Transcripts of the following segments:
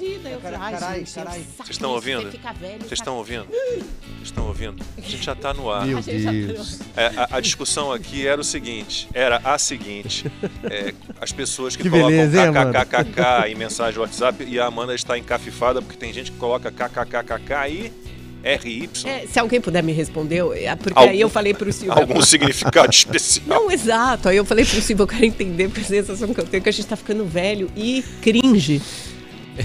Imagina, eu ai, carai, gente, carai. Vocês estão ouvindo? Vocês tá- estão ouvindo? Vocês estão ouvindo? A gente já está no ar. Meu já Deus. É, a, a discussão aqui era o seguinte, era a seguinte, é, as pessoas que, Que colocam beleza, kkkk em mensagem do WhatsApp e a Amanda está encafifada porque tem gente que coloca kkkk e RY, É, se alguém puder me responder, é porque Algum- aí eu falei pro Silvio. algum significado especial. Não, exato. Aí eu falei pro Silvio, eu quero entender, porque a sensação que eu tenho é que a gente tá ficando velho e cringe.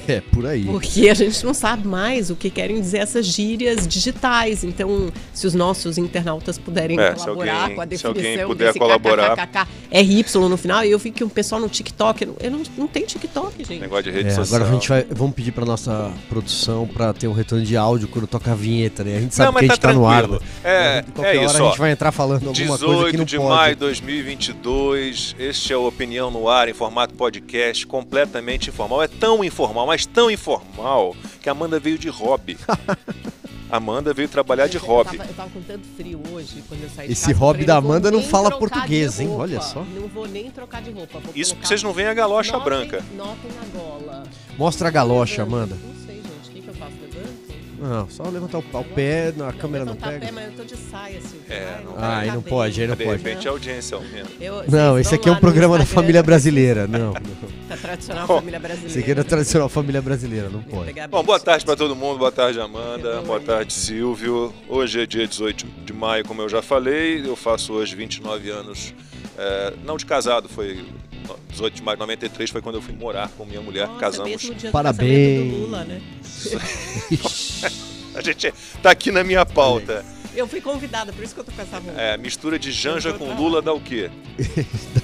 É, por aí. Porque a gente não sabe mais o que querem dizer essas gírias digitais. Então, se os nossos internautas puderem É, se colaborar alguém- com a se definição alguém puder desse colaborar. kkkk, RY no final, e eu vi que o pessoal no TikTok, eu não, eu não, não tem TikTok, gente. Negócio de rede É, social. agora a gente vai, vamos pedir pra nossa produção pra ter um retorno de áudio quando toca a vinheta, né? A gente sabe Não, que a gente tá, no ar. né? É, De qualquer é hora isso, a ó. gente vai entrar falando alguma coisa que 18 não de pode. maio de 2022, este é o Opinião no Ar em formato podcast, completamente informal. É tão informal, mas tão informal, que a Amanda veio de hobby. Amanda veio trabalhar de Eu hobby. tava, eu tava com tanto frio hoje, quando eu saí de Esse casa, hobby da Amanda não fala de português, hein? Olha só. Não vou nem trocar de roupa. vou Isso porque vocês não veem a galocha Notem- branca. Notem na gola. Mostra a galocha, Amanda. Não sei, gente. O que, que eu faço? Levanto? Não, só levantar o, o pé, a câmera não pega. pé, mas eu tô de saia, Silvio. É, não Ah, aí não pode, aí não De pode. repente a audiência aumenta. Eu- Não, esse aqui é um programa da família brasileira. Não, não. Da tradicional Ó, família brasileira. Aqui é da tradicional família brasileira, não pode. Bom, boa tarde para todo mundo, boa tarde Amanda, boa tarde Silvio. Hoje é dia 18 de maio, como eu já falei, eu faço hoje 29 anos, é, não de casado, foi 18 de maio de 93, foi quando eu fui morar com minha mulher, Nossa, casamos. mesmo dia do Parabéns. Lula, né? A gente tá aqui na minha pauta. Eu fui convidada, por isso que eu tô com essa roupa. É, mistura de Janja com Lula dá o quê?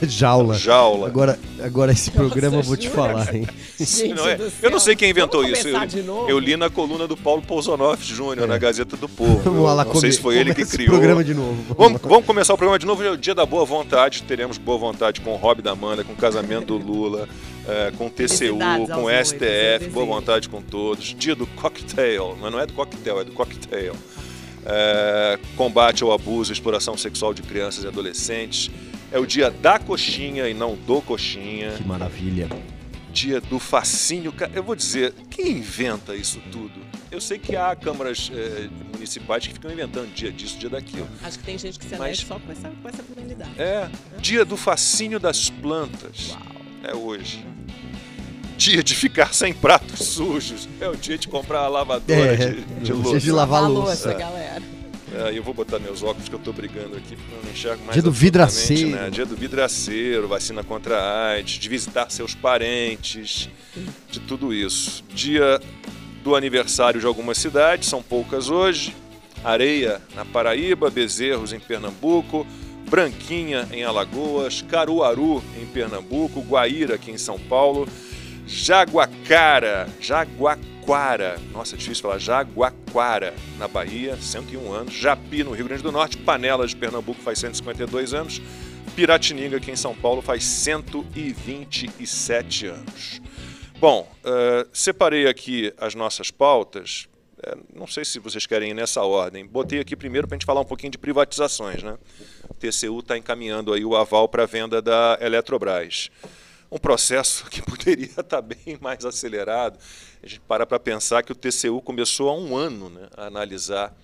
Da jaula. Jaula. Agora, agora esse programa eu vou te jura? falar, hein? Gente Não é? do Eu não sei quem inventou Vamos isso. Eu, eu li na coluna do Paulo Pousonoff Júnior, É. na Gazeta do Povo. Vamos lá não sei come- se foi ele que criou. programa de novo. Vamos, vamos começar o programa de novo. É o dia da boa vontade. Teremos boa vontade com o Hobby da Amanda, com o casamento do Lula, eh, com o TCU, com o STF. Boa vontade com todos. Dia do cocktail. Mas não é do coquetel, é do cocktail. Eh, combate ao abuso e exploração sexual de crianças e adolescentes. É o dia da coxinha e não do coxinha. Que maravilha. Dia do fascínio. Eu vou dizer, quem inventa isso tudo? Eu sei que há câmaras eh, municipais que ficam inventando dia disso, dia daquilo. Acho que tem gente que se Mas- só com essa, com essa finalidade. É, dia do fascínio das plantas. É hoje. Dia de ficar sem pratos sujos. É o dia de comprar a lavadora É, de, de louça. dia de lavar louça. galera. É, eu vou botar meus óculos que eu tô brigando aqui porque eu não enxergo mais. Dia do vidraceiro. Né? Dia do vidraceiro, vacina contra a AIDS, de visitar seus parentes, de tudo isso. Dia do aniversário de algumas cidades, são poucas hoje. Areia na Paraíba, Bezerros em Pernambuco, Branquinha em Alagoas, Caruaru em Pernambuco, Guaíra aqui em São Paulo, Jaguacara, Jaguaquara, nossa, é difícil falar, Jaguaquara na Bahia, 101 anos, Japi no Rio Grande do Norte, Panelas de Pernambuco faz 152 anos, Piratininga aqui em São Paulo faz 127 anos. Bom, eh, separei aqui as nossas pautas. eh, não sei se vocês querem ir nessa ordem. Botei aqui primeiro para a gente falar um pouquinho de privatizações, né? O TCU está encaminhando aí o aval para a venda da Eletrobras. Um processo que poderia estar bem mais acelerado. A gente para para pensar que o TCU começou há um ano né, a analisar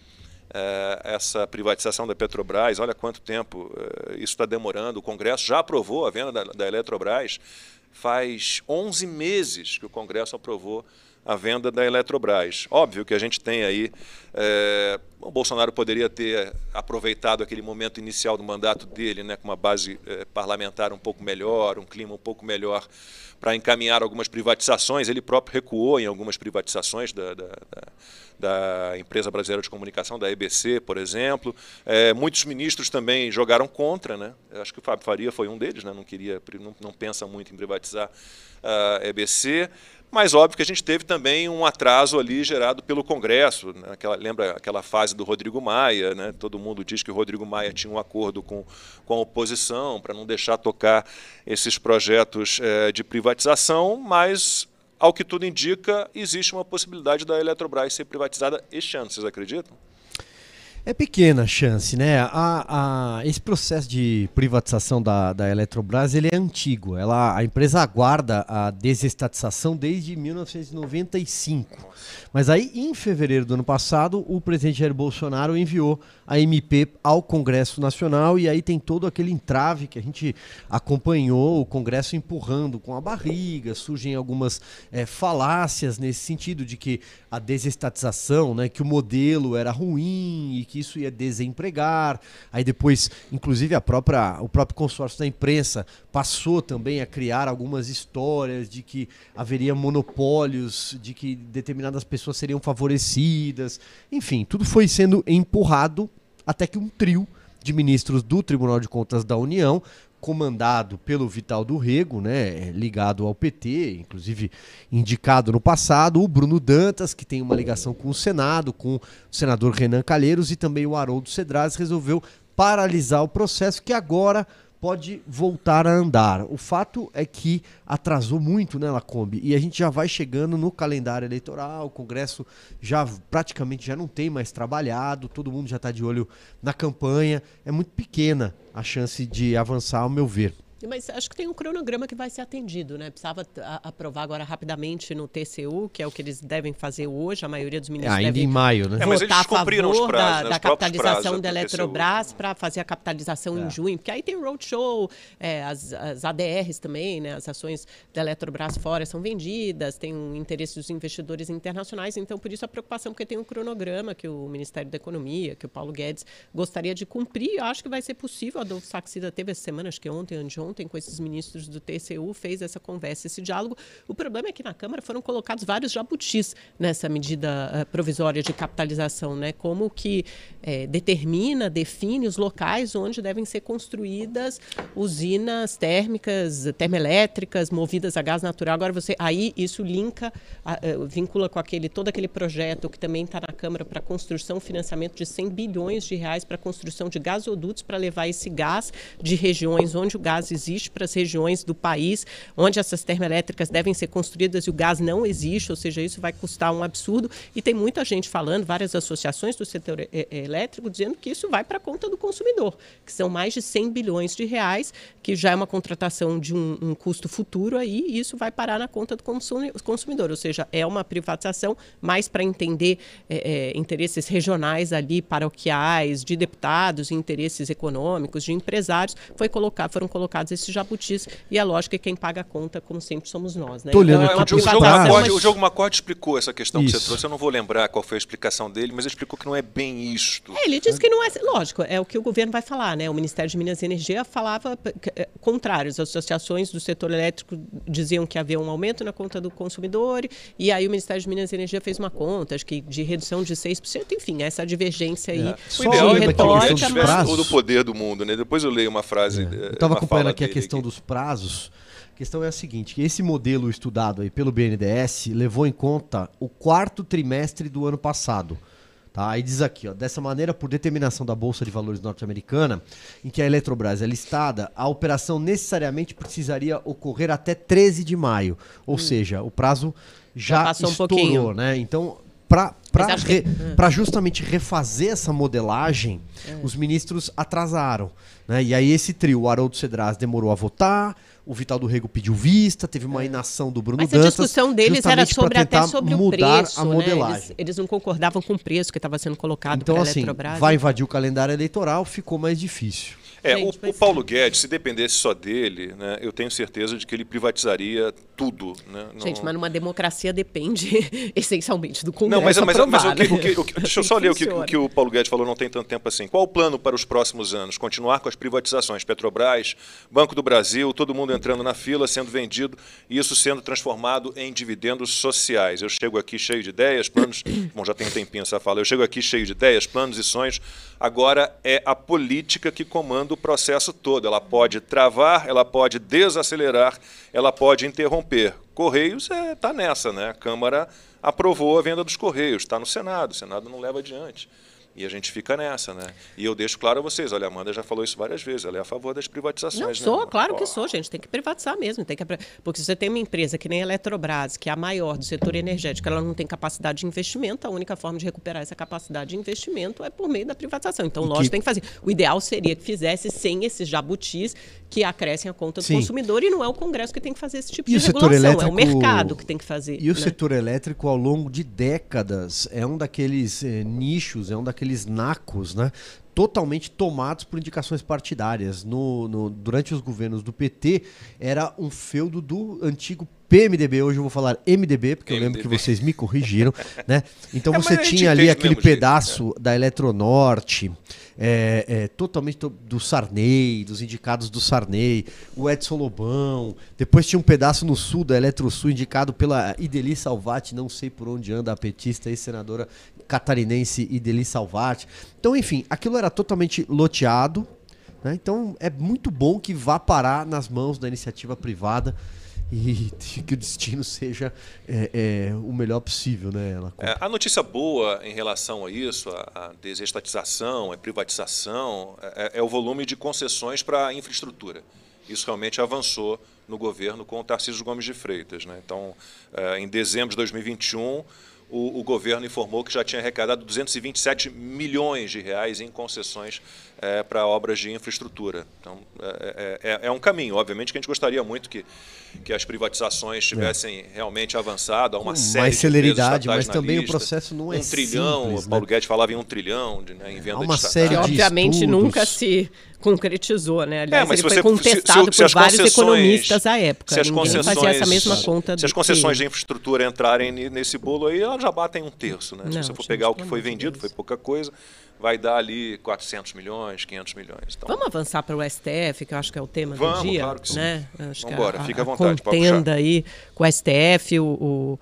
eh, essa privatização da Petrobras. Olha quanto tempo eh, isso está demorando. O Congresso já aprovou a venda da, da Eletrobras. Faz 11 meses que o Congresso aprovou a venda da Eletrobras. Óbvio que a gente tem aí. eh, o Bolsonaro poderia ter aproveitado aquele momento inicial do mandato dele, né, com uma base eh, parlamentar um pouco melhor, um clima um pouco melhor, para encaminhar algumas privatizações. Ele próprio recuou em algumas privatizações da, da, da, da empresa brasileira de comunicação, da EBC, por exemplo. Eh, muitos ministros também jogaram contra, né? Acho que o Fábio Faria foi um deles, né? não queria, não, não pensa muito em privatizar a EBC. Mas óbvio que a gente teve também um atraso ali gerado pelo Congresso. Né? Aquela, lembra aquela fase do Rodrigo Maia? Né? Todo mundo diz que o Rodrigo Maia tinha um acordo com, com a oposição para não deixar tocar esses projetos eh, de privatização, mas, ao que tudo indica, existe uma possibilidade da Eletrobras ser privatizada este ano. Vocês acreditam? É pequena a chance, né? A, a, esse processo de privatização da, da Eletrobras ele é antigo. Ela, a empresa aguarda a desestatização desde 1995. Mas aí, em fevereiro do ano passado, o presidente Jair Bolsonaro enviou a MP ao Congresso Nacional e aí tem todo aquele entrave que a gente acompanhou, o Congresso empurrando com a barriga, surgem algumas é, falácias nesse sentido de que a desestatização, né, que o modelo era ruim e que isso ia desempregar. Aí depois, inclusive, a própria, o próprio consórcio da imprensa passou também a criar algumas histórias de que haveria monopólios, de que determinadas pessoas seriam favorecidas. Enfim, tudo foi sendo empurrado até que um trio de ministros do Tribunal de Contas da União comandado pelo Vital do Rego, né, ligado ao PT, inclusive indicado no passado, o Bruno Dantas, que tem uma ligação com o Senado, com o senador Renan Calheiros e também o Haroldo Cedrais, resolveu paralisar o processo que agora pode voltar a andar. O fato é que atrasou muito, né, Lacombe? E a gente já vai chegando no calendário eleitoral, o Congresso já praticamente já não tem mais trabalhado, todo mundo já está de olho na campanha. É muito pequena a chance de avançar, ao meu ver. Mas acho que tem um cronograma que vai ser atendido, né? Precisava aprovar agora rapidamente no TCU, que é o que eles devem fazer hoje. A maioria dos ministros é, ainda em maio, né? É, mas eles cumpriram os prazos, da, né? da capitalização da Eletrobras para fazer a capitalização é. em junho, porque aí tem o roadshow, é, as, as ADRs também, né? As ações da Eletrobras fora são vendidas, tem um interesse dos investidores internacionais, então por isso a preocupação, porque tem um cronograma que o Ministério da Economia, que o Paulo Guedes gostaria de cumprir. Eu acho que vai ser possível. A Adolfo Saxida teve essa semana, acho que ontem, anteontem, ontem com esses ministros do TCU, fez essa conversa, esse diálogo. O problema é que na Câmara foram colocados vários jabutis nessa medida uh, provisória de capitalização, né? Como que é, determina, define os locais onde devem ser construídas usinas térmicas, termoelétricas, movidas a gás natural. Agora você, aí isso linka, uh, vincula com aquele todo aquele projeto que também está na Câmara para construção, financiamento de 100 bilhões de reais para construção de gasodutos para levar esse gás de regiões onde o gás existe para as regiões do país onde essas termoelétricas devem ser construídas e o gás não existe, ou seja, isso vai custar um absurdo. E tem muita gente falando, várias associações do setor elétrico, dizendo que isso vai para a conta do consumidor, que são mais de 100 bilhões de reais, que já é uma contratação de um, um custo futuro aí, e isso vai parar na conta do consumidor. Ou seja, é uma privatização mais para entender é, é, interesses regionais ali, paroquiais, de deputados, interesses econômicos, de empresários, foi colocar, foram colocados esses jabutis e a lógica é quem paga a conta, como sempre, somos nós. Né? Tô olhando então, é o, jogo Macorde, o jogo Macorde explicou essa questão isso. que você trouxe. Eu não vou lembrar qual foi a explicação dele, mas ele explicou que não é bem isto. É, ele disse que não é. Lógico, é o que o governo vai falar, né? O Ministério de Minas e Energia falava é, contrário. As associações do setor elétrico diziam que havia um aumento na conta do consumidor, e aí o Ministério de Minas e Energia fez uma conta, acho que de redução de 6%, enfim, essa divergência aí é. de ideal retórica. Mas... O do poder do mundo, né? Depois eu leio uma frase. É. Eu estava acompanhando aqui a questão aqui. dos prazos. A questão é a seguinte, que esse modelo estudado aí pelo BNDES levou em conta o quarto trimestre do ano passado. Tá? Aí diz aqui, ó, dessa maneira, por determinação da Bolsa de Valores norte-americana, em que a Eletrobras é listada, a operação necessariamente precisaria ocorrer até 13 de maio. Ou hum. seja, o prazo já, já estourou, um né? Então, para re, que... justamente refazer essa modelagem, é. os ministros atrasaram. Né? E aí esse trio, o Haroldo Cedras demorou a votar, o Vital do Rego pediu vista, teve uma é. inação do Bruno Mas Dantas. Mas a discussão deles era sobre até sobre o preço, a modelagem. Né? Eles, eles, não concordavam com o preço que estava sendo colocado então, assim, Vai invadir o calendário eleitoral, ficou mais difícil. É, Gente, o, o, Paulo Guedes, se dependesse só dele, né, eu tenho certeza de que ele privatizaria tudo. Né? Gente, mas numa democracia depende essencialmente do Congresso. Não, mas, mas, mas o que, né? o que, o que, deixa eu só ler o que, o que o Paulo Guedes falou não tem tanto tempo assim. Qual o plano para os próximos anos? Continuar com as privatizações? Petrobras, Banco do Brasil, todo mundo entrando na fila, sendo vendido e isso sendo transformado em dividendos sociais. Eu chego aqui cheio de ideias, planos. Bom, já tem um tempinho essa fala. Eu chego aqui cheio de ideias, planos e sonhos. Agora é a política que comanda o processo todo. Ela pode travar, ela pode desacelerar, ela pode interromper. Correios está é, tá nessa, né? A Câmara aprovou a venda dos Correios, está no Senado, o Senado não leva adiante. E a gente fica nessa, né? E eu deixo claro a vocês, olha, a Amanda já falou isso várias vezes, ela é a favor das privatizações. Não né, sou, né, claro que sou, gente, tem que privatizar mesmo. Tem que... Porque se você tem uma empresa que nem a Eletrobras, que é a maior do setor energético, ela não tem capacidade de investimento, a única forma de recuperar essa capacidade de investimento é por meio da privatização. Então, lógico, que... tem que fazer. O ideal seria que fizesse sem esses jabutis que acrescem a conta do Sim. consumidor e não é o Congresso que tem que fazer esse tipo e de regulação, elétrico... é o mercado que tem que fazer. E o né? setor elétrico, ao longo de décadas, é um daqueles eh, nichos, é um daqueles nacos, né? totalmente tomados por indicações partidárias. No, no, durante os governos do PT, era um feudo do antigo PMDB, hoje eu vou falar MDB, porque MDB. eu lembro que vocês me corrigiram, né? Então é, você tinha ali aquele pedaço jeito, né? da Eletronorte, é, é, totalmente do Sarney, dos indicados do Sarney, o Edson Lobão, depois tinha um pedaço no sul da Eletrosul indicado pela Ideli Salvati, não sei por onde anda a petista e senadora catarinense Ideli Salvati. Então, enfim, aquilo era totalmente loteado, né? Então é muito bom que vá parar nas mãos da iniciativa privada e que o destino seja é, é, o melhor possível, né? É, a notícia boa em relação a isso, a, a desestatização, a privatização, é, é o volume de concessões para infraestrutura. Isso realmente avançou no governo com o Tarcísio Gomes de Freitas. Né? Então, é, em dezembro de 2021, o, o, governo informou que já tinha arrecadado 227 milhões de reais em concessões é, para obras de infraestrutura. Então, é, é, é, é, um caminho. Obviamente que a gente gostaria muito que, que as privatizações tivessem é. realmente avançado a uma Com série mais celeridade, mas também lista. o processo não é um trilhão, simples, o Paulo né? Guedes falava em um trilhão de, né, em venda Há uma de série de obviamente estudos. nunca se concretizou, né? Aliás, é, mas ele foi contestado se, se, se por vários economistas à época. Se as Ninguém concessões, fazia essa mesma conta. Se as concessões que... de infraestrutura entrarem nesse bolo aí, elas já batem um terço, né? Não, se você for pegar o que foi vendido, foi pouca coisa vai dar ali 400 milhões, 500 milhões. Então, Vamos avançar para o STF, que eu acho que é o tema Vamos, do dia. Claro que sim. Né? Acho Vamos embora, fica à vontade. contenda aí com o STF, o, o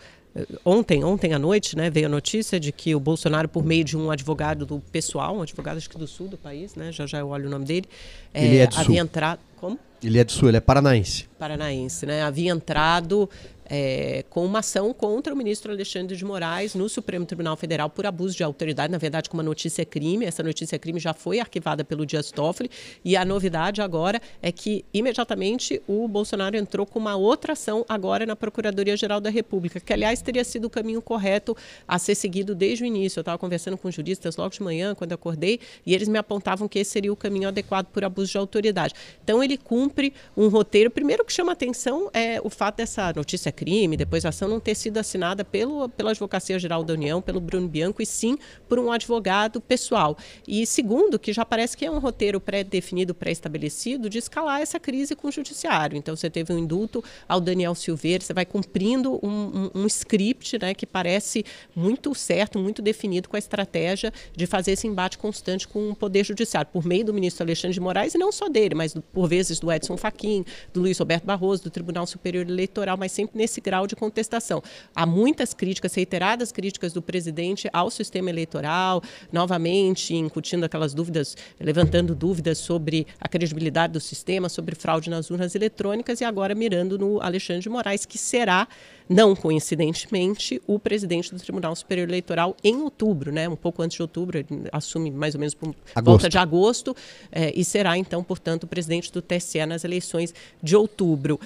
Ontem, ontem à noite, né, veio a notícia de que o Bolsonaro, por meio de um advogado do pessoal, um advogado acho que do sul do país, né, já já eu olho o nome dele, ele é, é havia sul. entrado. Como? Ele é do sul, ele é paranaense. Paranaense, né? Havia entrado é, com uma ação contra o ministro Alexandre de Moraes no Supremo Tribunal Federal por abuso de autoridade, na verdade, com uma notícia crime. Essa notícia crime já foi arquivada pelo Dias Toffoli e a novidade agora é que imediatamente o Bolsonaro entrou com uma outra ação agora na Procuradoria-Geral da República, que aliás teria sido o caminho correto a ser seguido desde o início. Eu estava conversando com juristas logo de manhã, quando acordei, e eles me apontavam que esse seria o caminho adequado por abuso de autoridade. Então ele cumpre um roteiro. Primeiro que chama atenção é o fato dessa notícia crime, depois a ação não ter sido assinada pelo, pela Advocacia Geral da União, pelo Bruno Bianco, e sim por um advogado pessoal. E segundo, que já parece que é um roteiro pré-definido, pré-estabelecido, de escalar essa crise com o judiciário. Então você teve um indulto ao Daniel Silveira, você vai cumprindo um, um, um script né, que parece muito certo, muito definido com a estratégia de fazer esse embate constante com o Poder Judiciário, por meio do ministro Alexandre de Moraes, e não só dele, mas por vezes do Edson Fachin, do Luiz Roberto Barroso, do Tribunal Superior Eleitoral, mas sempre nesse grau de contestação. Há muitas críticas, reiteradas críticas do presidente ao sistema eleitoral, novamente incutindo aquelas dúvidas, levantando dúvidas sobre a credibilidade do sistema, sobre fraude nas urnas eletrônicas e agora mirando no Alexandre de Moraes, que será não coincidentemente, o presidente do Tribunal Superior Eleitoral em outubro, né, um pouco antes de outubro, ele assume mais ou menos por agosto. volta de agosto, eh, e será então, portanto, o presidente do TSE nas eleições de outubro.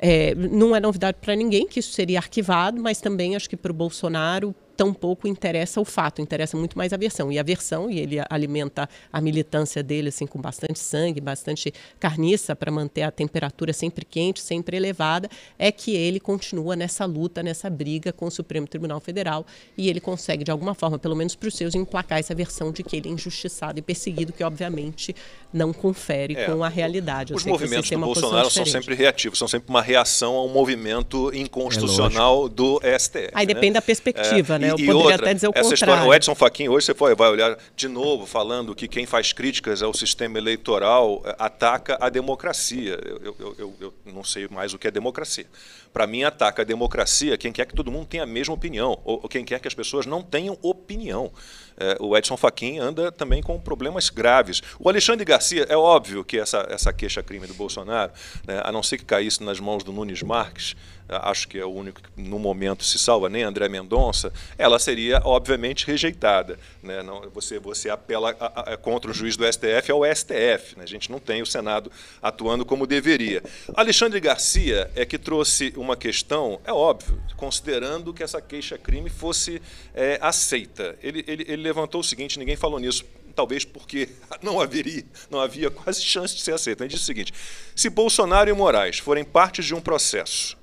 É, não é novidade para ninguém que isso seria arquivado, mas também acho que para o Bolsonaro tampouco interessa o fato, interessa muito mais a versão. E a versão, e ele alimenta a militância dele assim com bastante sangue, bastante carniça para manter a temperatura sempre quente, sempre elevada, é que ele continua nessa luta, nessa briga com o Supremo Tribunal Federal e ele consegue de alguma forma, pelo menos para os seus, emplacar essa versão de que ele é injustiçado e perseguido, que obviamente não confere é, com a realidade. Os movimentos do Bolsonaro são sempre reativos, são sempre uma reação a um movimento inconstitucional é do STF. Aí né? depende da perspectiva, é, né? Né? Eu e poderia outra, até dizer o essa contrário. História, o Edson Fachin, hoje você foi, vai olhar de novo falando que quem faz críticas ao sistema eleitoral eh, ataca a democracia. Eu, eu, eu, eu não sei mais o que é democracia. Para mim, ataca a democracia quem quer que todo mundo tenha a mesma opinião, ou, ou quem quer que as pessoas não tenham opinião. É, o Edson Fachin anda também com problemas graves. O Alexandre Garcia, é óbvio que essa, essa queixa-crime do Bolsonaro, né, a não ser que caísse nas mãos do Nunes Marques, acho que é o único que no momento se salva, nem André Mendonça, ela seria obviamente rejeitada. Né? Não, você, você apela a, a, contra o juiz do STF ao STF. Né? A gente não tem o Senado atuando como deveria. Alexandre Garcia é que trouxe uma questão, é óbvio, considerando que essa queixa-crime fosse é, aceita. Ele, ele, ele levantou o seguinte: ninguém falou nisso talvez porque não haveria, não havia quase chance de ser aceito. Ele disse o seguinte: se Bolsonaro e Moraes forem partes de um processo,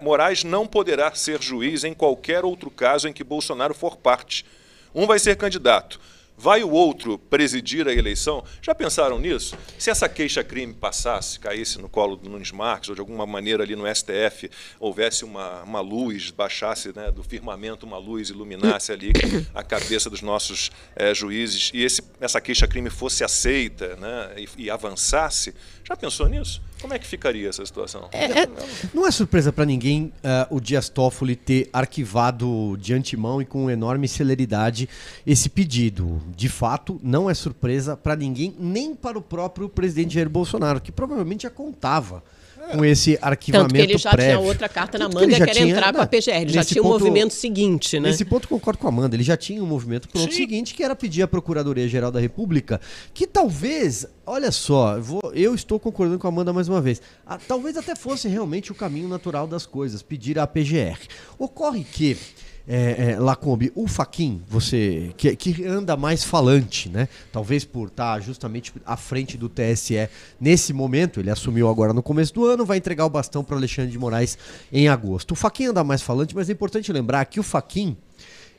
Moraes não poderá ser juiz em qualquer outro caso em que Bolsonaro for parte. Um vai ser candidato, Vai o outro presidir a eleição? Já pensaram nisso? Se essa queixa-crime passasse, caísse no colo do Nunes Marques, ou de alguma maneira ali no STF houvesse uma, uma luz, baixasse né, do firmamento uma luz, iluminasse ali a cabeça dos nossos é, juízes, e esse, essa queixa-crime fosse aceita né, e, e avançasse, já pensou nisso? Como é que ficaria essa situação? É, é, não é surpresa para ninguém uh, o Dias Toffoli ter arquivado de antemão e com enorme celeridade esse pedido. De fato, não é surpresa para ninguém, nem para o próprio presidente Jair Bolsonaro, que provavelmente já contava com esse arquivamento Tanto que ele já prévio. tinha outra carta na manga que era tinha, entrar com a PGR. Ele já tinha ponto, o movimento seguinte, né? Nesse ponto concordo com a Amanda. Ele já tinha um movimento pronto Sim. seguinte, que era pedir à Procuradoria-Geral da República, que talvez, olha só, eu, vou, eu estou concordando com a Amanda mais uma vez, a, talvez até fosse realmente o caminho natural das coisas, pedir à PGR. Ocorre que é, é, Lacombe, o Faquin, você que, que, anda mais falante, né? Talvez por estar justamente à frente do TSE nesse momento, ele assumiu agora no começo do ano, vai entregar o bastão para Alexandre de Moraes em agosto. O Faquin anda mais falante, mas é importante lembrar que o Faquin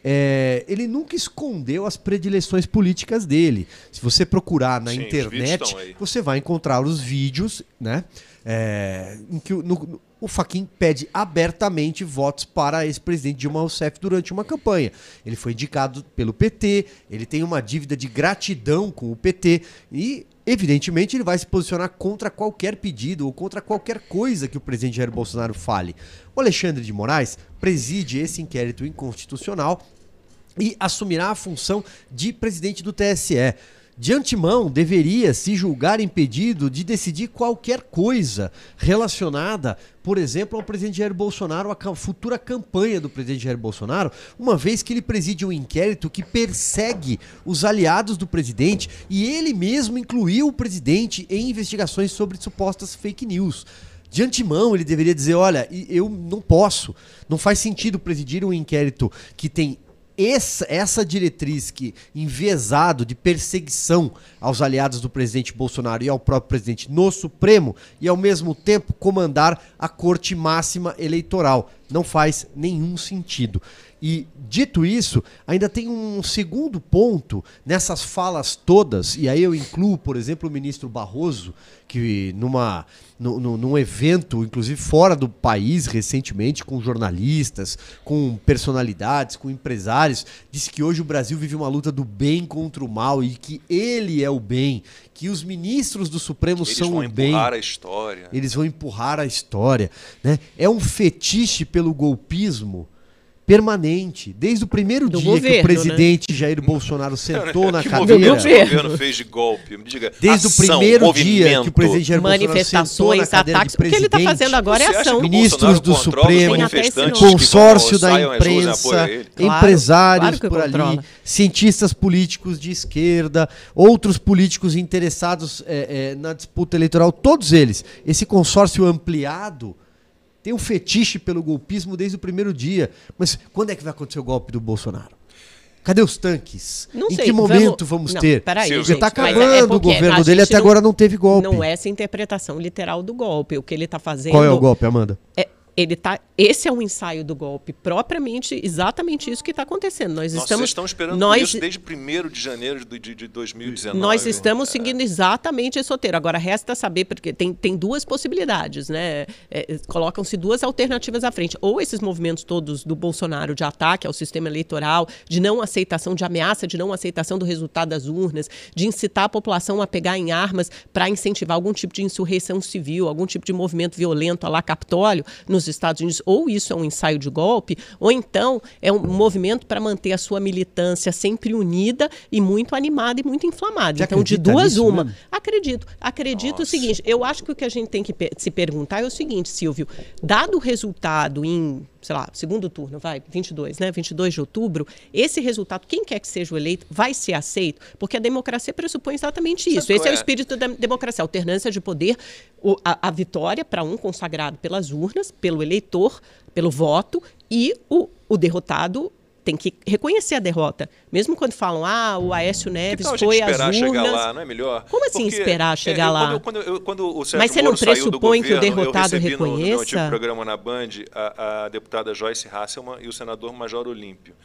é, ele nunca escondeu as predileções políticas dele. Se você procurar na Sim, internet, você vai encontrar os vídeos, né? É, em que no, o Faquin pede abertamente votos para ex-presidente Dilma Rousseff durante uma campanha. Ele foi indicado pelo PT, ele tem uma dívida de gratidão com o PT e, evidentemente, ele vai se posicionar contra qualquer pedido ou contra qualquer coisa que o presidente Jair Bolsonaro fale. O Alexandre de Moraes preside esse inquérito inconstitucional e assumirá a função de presidente do TSE de antemão deveria se julgar impedido de decidir qualquer coisa relacionada, por exemplo, ao presidente Jair Bolsonaro, à futura campanha do presidente Jair Bolsonaro, uma vez que ele preside um inquérito que persegue os aliados do presidente e ele mesmo incluiu o presidente em investigações sobre supostas fake news. De antemão, ele deveria dizer: olha, eu não posso, não faz sentido presidir um inquérito que tem essa, essa diretriz que enviesado de perseguição aos aliados do presidente Bolsonaro e ao próprio presidente no Supremo e ao mesmo tempo comandar a Corte Máxima Eleitoral. Não faz nenhum sentido. E dito isso, ainda tem um segundo ponto nessas falas todas, e aí eu incluo, por exemplo, o ministro Barroso, que numa, no, no, num evento, inclusive fora do país recentemente, com jornalistas, com personalidades, com empresários, disse que hoje o Brasil vive uma luta do bem contra o mal e que ele é o bem, que os ministros do Supremo Eles são o bem. Eles vão empurrar a história. Eles vão empurrar a história. Né? É um fetiche pelo golpismo permanente. Desde o primeiro do dia governo, que o presidente né? Jair Bolsonaro sentou na que cadeira. O governo fez de golpe? Me diga, Desde ação, o primeiro dia que o presidente Jair Manifestações, Bolsonaro sentou ataques. O que ele está fazendo agora é ação. Ministros do Supremo, consórcio da imprensa, empresários claro, claro por ali, cientistas políticos de esquerda, outros políticos interessados é, é, na disputa eleitoral, todos eles. Esse consórcio ampliado tem um fetiche pelo golpismo desde o primeiro dia. Mas quando é que vai acontecer o golpe do Bolsonaro? Cadê os tanques? Não em sei, que momento vamos, vamos não, ter? Peraí, Porque está acabando é o governo dele, até não, agora não teve golpe. Não é essa interpretação literal do golpe. O que ele está fazendo. Qual é o golpe, Amanda? É, ele tá, esse é um ensaio do golpe, propriamente, exatamente isso que está acontecendo. Nós Nossa, estamos, estão esperando nós, isso desde 1 de janeiro de, de, de 2019. Nós estamos é. seguindo exatamente esse roteiro. Agora, resta saber, porque tem, tem duas possibilidades, né? É, Colocam-se duas alternativas à frente. Ou esses movimentos todos do Bolsonaro de ataque ao sistema eleitoral, de não aceitação, de ameaça de não aceitação do resultado das urnas, de incitar a população a pegar em armas para incentivar algum tipo de insurreição civil, algum tipo de movimento violento a lá Capitólio, nos nos Estados Unidos, ou isso é um ensaio de golpe, ou então é um movimento para manter a sua militância sempre unida e muito animada e muito inflamada. Você então, de duas, uma. Mesmo? Acredito. Acredito Nossa. o seguinte: eu acho que o que a gente tem que se perguntar é o seguinte, Silvio, dado o resultado em sei lá, segundo turno, vai, 22, né? 22 de outubro, esse resultado, quem quer que seja o eleito, vai ser aceito, porque a democracia pressupõe exatamente isso. Esse é? é? o espírito da democracia, alternância de poder, o, a, a vitória para um consagrado pelas urnas, pelo eleitor, pelo voto, e o, o derrotado tem que reconhecer a derrota. Mesmo quando falam, ah, o Aécio Neves foi às urnas... chegar lá, não é melhor? Como assim Porque, esperar chegar é, lá? Quando, quando, quando o Sérgio Mas você não pressupõe que o derrotado eu reconheça? No, no antigo programa na Band, a, a deputada Joyce Hasselman e o senador Major Olímpio.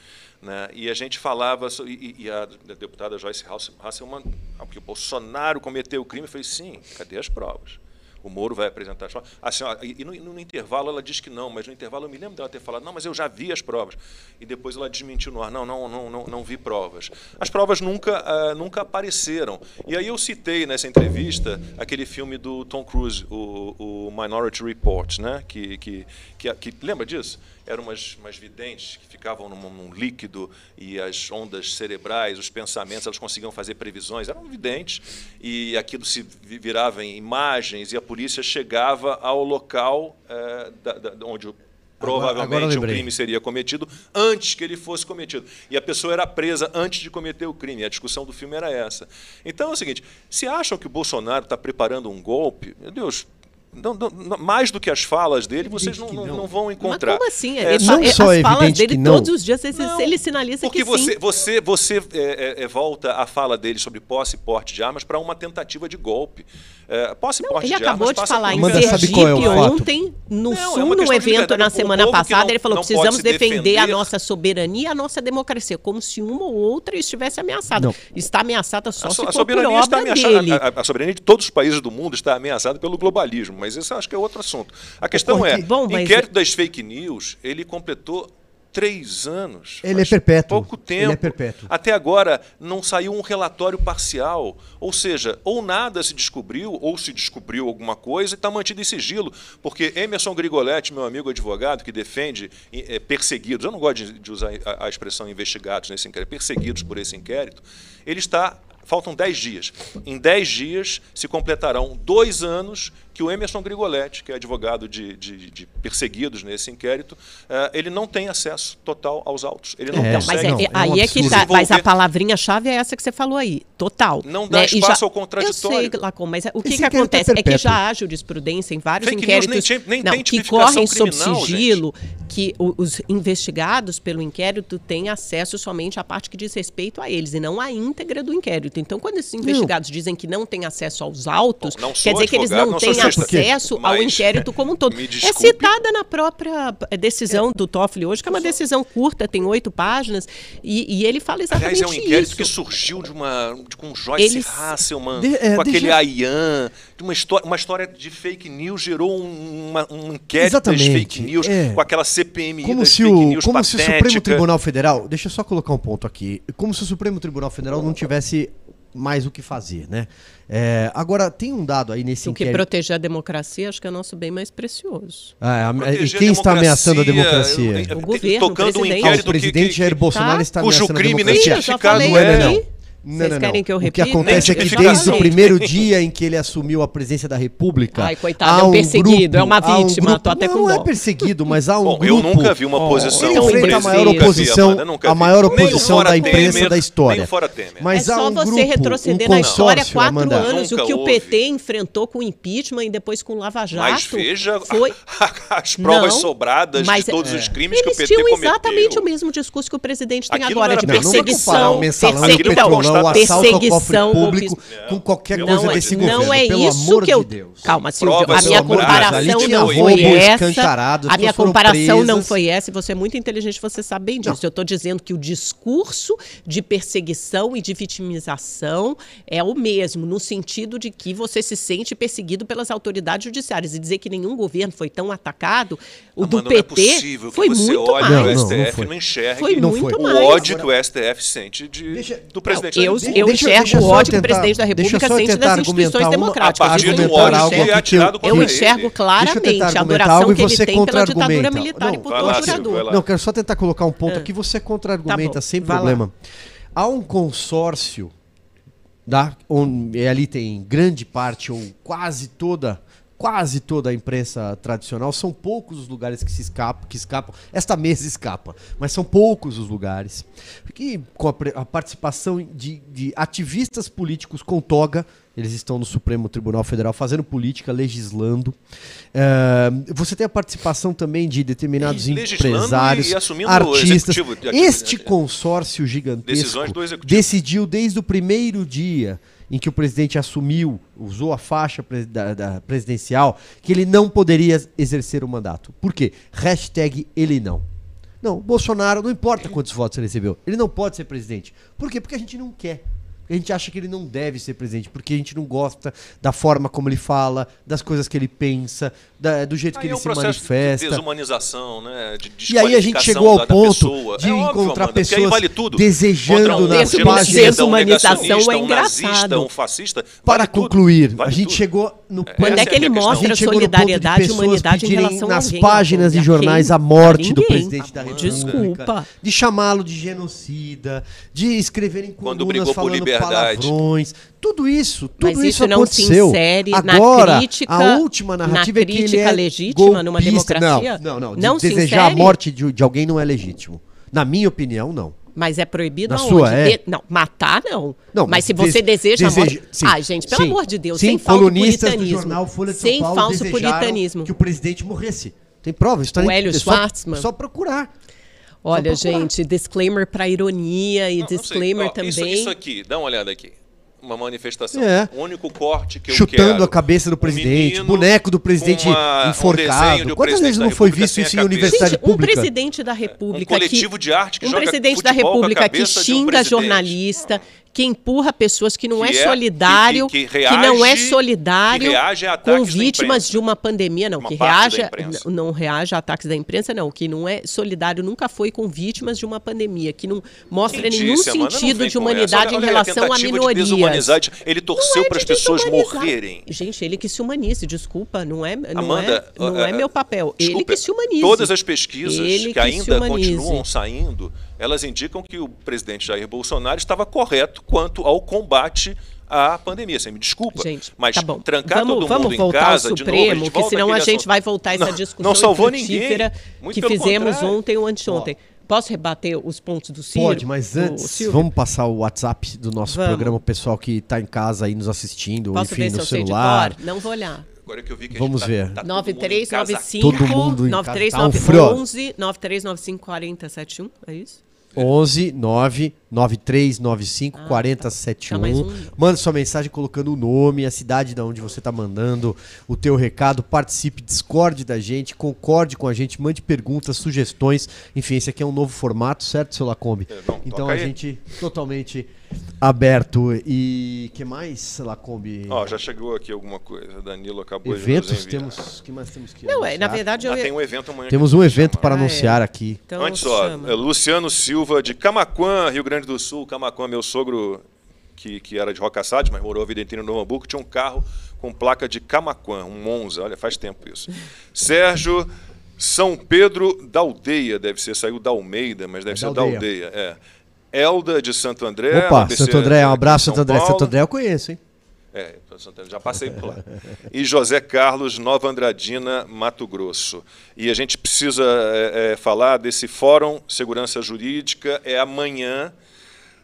Né? E a gente falava, e, e a deputada Joyce Hasselman, ah, porque o Bolsonaro cometeu o crime, eu falei, sim, cadê as provas? O Moro vai apresentar as provas. Assim, ó, e no, no, intervalo ela diz que não, mas no intervalo eu me lembro dela ter falado, não, mas eu já vi as provas. E depois ela desmentiu no ar, não, não, não, não, não vi provas. As provas nunca, uh, nunca apareceram. E aí eu citei nessa entrevista aquele filme do Tom Cruise, o, o Minority Report, né? que, que, que, que lembra disso? Eram umas, umas videntes que ficavam num, num, líquido e as ondas cerebrais, os pensamentos, elas conseguiam fazer previsões. Eram videntes e aquilo se virava em imagens e a polícia chegava ao local é, da, da, onde provavelmente agora, agora o crime seria cometido antes que ele fosse cometido. E a pessoa era presa antes de cometer o crime. A discussão do filme era essa. Então é o seguinte: se acham que o Bolsonaro está preparando um golpe, meu Deus, não, não, mais do que as falas dele, vocês não, não, não, vão encontrar. Mas como assim? É, não só as falas dele, todos os dias, ele, ele sinaliza porque que você, sim. você, você é, é, é, volta a fala dele sobre posse e porte de armas para uma tentativa de golpe. É, posse e porte ele de acabou armas de falar em Sergipe é ontem, no Sul, é num evento na semana passada, ele falou que precisamos defender, defender, a nossa soberania, a nossa democracia, como se uma ou outra estivesse ameaçada. Está ameaçada só a, se a obra dele. A, a soberania de todos os países do mundo está ameaçada pelo globalismo mas isso acho que é outro assunto. A questão é, Bom, mas... inquérito das fake news, ele completou três anos. Ele é perpétuo. Pouco tempo. Ele é perpétuo. Até agora não saiu um relatório parcial. Ou seja, ou nada se descobriu, ou se descobriu alguma coisa e está mantido em sigilo. Porque Emerson Grigoletti, meu amigo advogado, que defende é, perseguidos, eu não gosto de, de usar a, a, expressão investigados nesse inquérito, perseguidos por esse inquérito, ele está faltam 10 dias. Em 10 dias se completarão dois anos que o Emerson Grigoletti, que é advogado de, de, de perseguidos nesse inquérito, uh, ele não tem acesso total aos autos. Ele não é, consegue. Mas é, é, aí é que tá, mas a palavrinha-chave é essa que você falou aí, total. Não dá né? espaço já, ao contraditório. Eu sei, Lacom, mas o que, que acontece é que já há jurisprudência em vários Fake inquéritos nem, nem não, que correm sob sigilo, gente. que os investigados pelo inquérito têm acesso somente à parte que diz respeito a eles e não à íntegra do inquérito. Então, quando esses investigados não. dizem que não têm acesso aos autos, Bom, quer dizer que eles não, não têm acesso ao inquérito como um todo. É citada na própria decisão é. do Toffoli hoje, que é uma decisão curta, tem oito páginas, e, e ele fala exatamente isso. Aliás, é um inquérito isso. que surgiu de uma de, com Joyce Eles... Hasselman, de, é, com aquele Ayan, de uma história, uma história de fake news gerou um, uma, um inquérito exatamente, das fake news, é. com aquela CPMI como se o, Como patética. se o Supremo Tribunal Federal, deixa eu só colocar um ponto aqui, como se o Supremo Tribunal Federal não tivesse mais o que fazer, né? É, agora, tem um dado aí nesse O que proteger a democracia, acho que é nosso bem mais precioso. Ah, e quem está ameaçando a democracia? O governo, Tocando o presidente. Um ah, o presidente que, que, Jair Bolsonaro tá? está ameaçando Cujo crime nem tinha ficado... Não é, não. Não, Vocês não, querem que eu repita? O que acontece é que desde o primeiro dia em que ele assumiu a presidência da República. Ai, coitado, é um perseguido, grupo, é uma vítima, um grupo, tô até com Não, não é perseguido, mas há um Bom, grupo. Eu nunca vi uma posição. Ele enfrenta a maior oposição, a maior oposição da imprensa Temer, da história. fora Temer. Mas é há só um você grupo, retroceder um na história quatro Amanda. anos, o que o PT enfrentou com impeachment e depois com Lava Jato. Mas veja foi... as provas sobradas de todos os crimes que o PT cometeu. Eles tinham exatamente o mesmo discurso que o presidente tem agora, de perseguição. Perseguição público com qualquer não coisa é, desse governo. Não é pelo isso que eu. De Calma, Silvio. a minha comparação não foi essa. A minha comparação não foi essa. E você é muito inteligente, você sabe bem disso. Eu estou dizendo que o discurso de perseguição e de vitimização é o mesmo, no sentido de que você se sente perseguido pelas autoridades judiciárias. E dizer que nenhum governo foi tão atacado, o do PT foi muito mais. O STF não, enxergue foi muito o ódio que o STF sente de, do presidente eu, eu enxergo o ódio que o presidente da República sente das instituições democráticas. A partir do ódio que é atirado Eu enxergo claramente a adoração que ele tem pela ditadura militar e por torturador. Não, quero só tentar colocar um ponto aqui, você contra-argumenta sem problema. Há um consórcio da, onde ali tem grande parte ou quase toda quase toda a imprensa tradicional. São poucos os lugares que se escapam, que escapam. Esta mesa escapa, mas são poucos os lugares. Que com a, a participação de, de ativistas políticos com toga eles estão no Supremo Tribunal Federal fazendo política, legislando. Uh, você tem a participação também de determinados empresários, e, e artistas. De este consórcio gigantesco decidiu desde o primeiro dia em que o presidente assumiu, usou a faixa da, da presidencial, que ele não poderia exercer o mandato. Por quê? Hashtag ele não. Não, Bolsonaro, não importa quantos votos ele recebeu, ele não pode ser presidente. Por quê? Porque a gente não quer a gente acha que ele não deve ser presidente, porque a gente não gosta da forma como ele fala, das coisas que ele pensa, da, do jeito que ele é um se manifesta. De desumanização, né? De e aí a gente chegou ao ponto de é encontrar óbvio, pessoas vale desejando um nas páginas. Desumanização um é engraçado. Um nazista, um fascista. Vale Para concluir, vale a gente tudo. chegou no é, Quando é que ele mostra solidariedade e humanidade em relação nas alguém, páginas de jornais a morte do presidente da República. Desculpa. De chamá-lo de genocida, de escreverem colunas falando palavrões. Tudo isso, tudo Mas isso, isso não aconteceu. se insere Agora, na crítica, a última narrativa na crítica é que ele é legítima golpista. numa democracia. Não, não, não. não de, desejar insere? a morte de, de alguém não é legítimo. Na minha opinião, não. Mas é proibido Na aonde? Sua, é? De... Não, matar não. não mas, se você deseja, deseja a morte... Sim, Ai, gente, pelo sim, amor de Deus, sim, sem falso puritanismo. Do jornal Folha de São sem Paulo falso puritanismo. que o presidente morresse. Tem prova, isso tá O Hélio é Schwartzman. Só, só procurar. Olha, gente, disclaimer para ironia e não, disclaimer também. Isso, isso aqui, dá uma olhada aqui uma manifestação. É. O único corte que Chutando eu quero. a cabeça do presidente, um boneco do presidente uma, enforcado. Um Quantas vezes não foi visto isso em universidade Gente, pública? Um presidente da República. Um coletivo que, de arte que um joga presidente da República que xinga um jornalista, que empurra pessoas que não que é, é, solidário, que, que, reage, que, não é solidário com vítimas de uma pandemia, não, uma que reage, não reage a ataques da imprensa, não, que não é solidário, nunca foi com vítimas de uma pandemia, que não mostra Quem nenhum disse, sentido de humanidade olha, em relação a, a minorias. ele torceu é para as pessoas morrerem. Gente, ele que se humanize, desculpa, não é, não Amanda, é, não é meu papel. Desculpa, ele que se humanize. Todas as pesquisas que ainda continuam saindo elas indicam que o presidente Jair Bolsonaro estava correto quanto ao combate à pandemia. Você me desculpa, gente, mas tá bom. trancar vamos, todo vamos mundo voltar em casa ao Supremo, novo, a senão a gente vai voltar essa não, discussão não salvou ninguém. que fizemos contrário. ontem ou anteontem. Posso rebater os pontos do Ciro? Pode, mas antes, vamos passar o WhatsApp do nosso vamos. programa, o pessoal que está em casa aí nos assistindo, Posso enfim, ver no celular. Não vou olhar. Agora que eu vi que Vamos tá, ver. Tá 9395 todo mundo 9311 9395 4071, é isso? 11 9 9395 ah, 4071. Tá. Tá um... Manda sua mensagem colocando o nome, a cidade da onde você está mandando o teu recado, participe, discorde da gente, concorde com a gente, mande perguntas, sugestões. Enfim, esse aqui é um novo formato, certo, seu Lacombe? É, não, então a aí. gente totalmente aberto. E que mais, Lacombe? Ó, oh, já chegou aqui alguma coisa. Danilo acabou Eventos, de temos, que mais temos que Não, é, na verdade eu ah, tem um evento amanhã. Temos um evento para ah, anunciar é. aqui. Então, Antes, ó, é Luciano Silva de Camaquã, Rio Grande do Sul. Camaquã, meu sogro que, que era de Rocaçades, mas morou a vida inteira no Novo Hamburgo, tinha um carro com placa de Camaquã, um Monza. Olha, faz tempo isso. Sérgio São Pedro da Aldeia, deve ser, saiu da Almeida, mas deve é ser da Aldeia. É. Elda de Santo André. Opa, Santo André, um abraço, Santo André. Santo André eu conheço, hein? É, já passei por lá. E José Carlos, Nova Andradina, Mato Grosso. E a gente precisa é, é, falar desse Fórum Segurança Jurídica, é amanhã,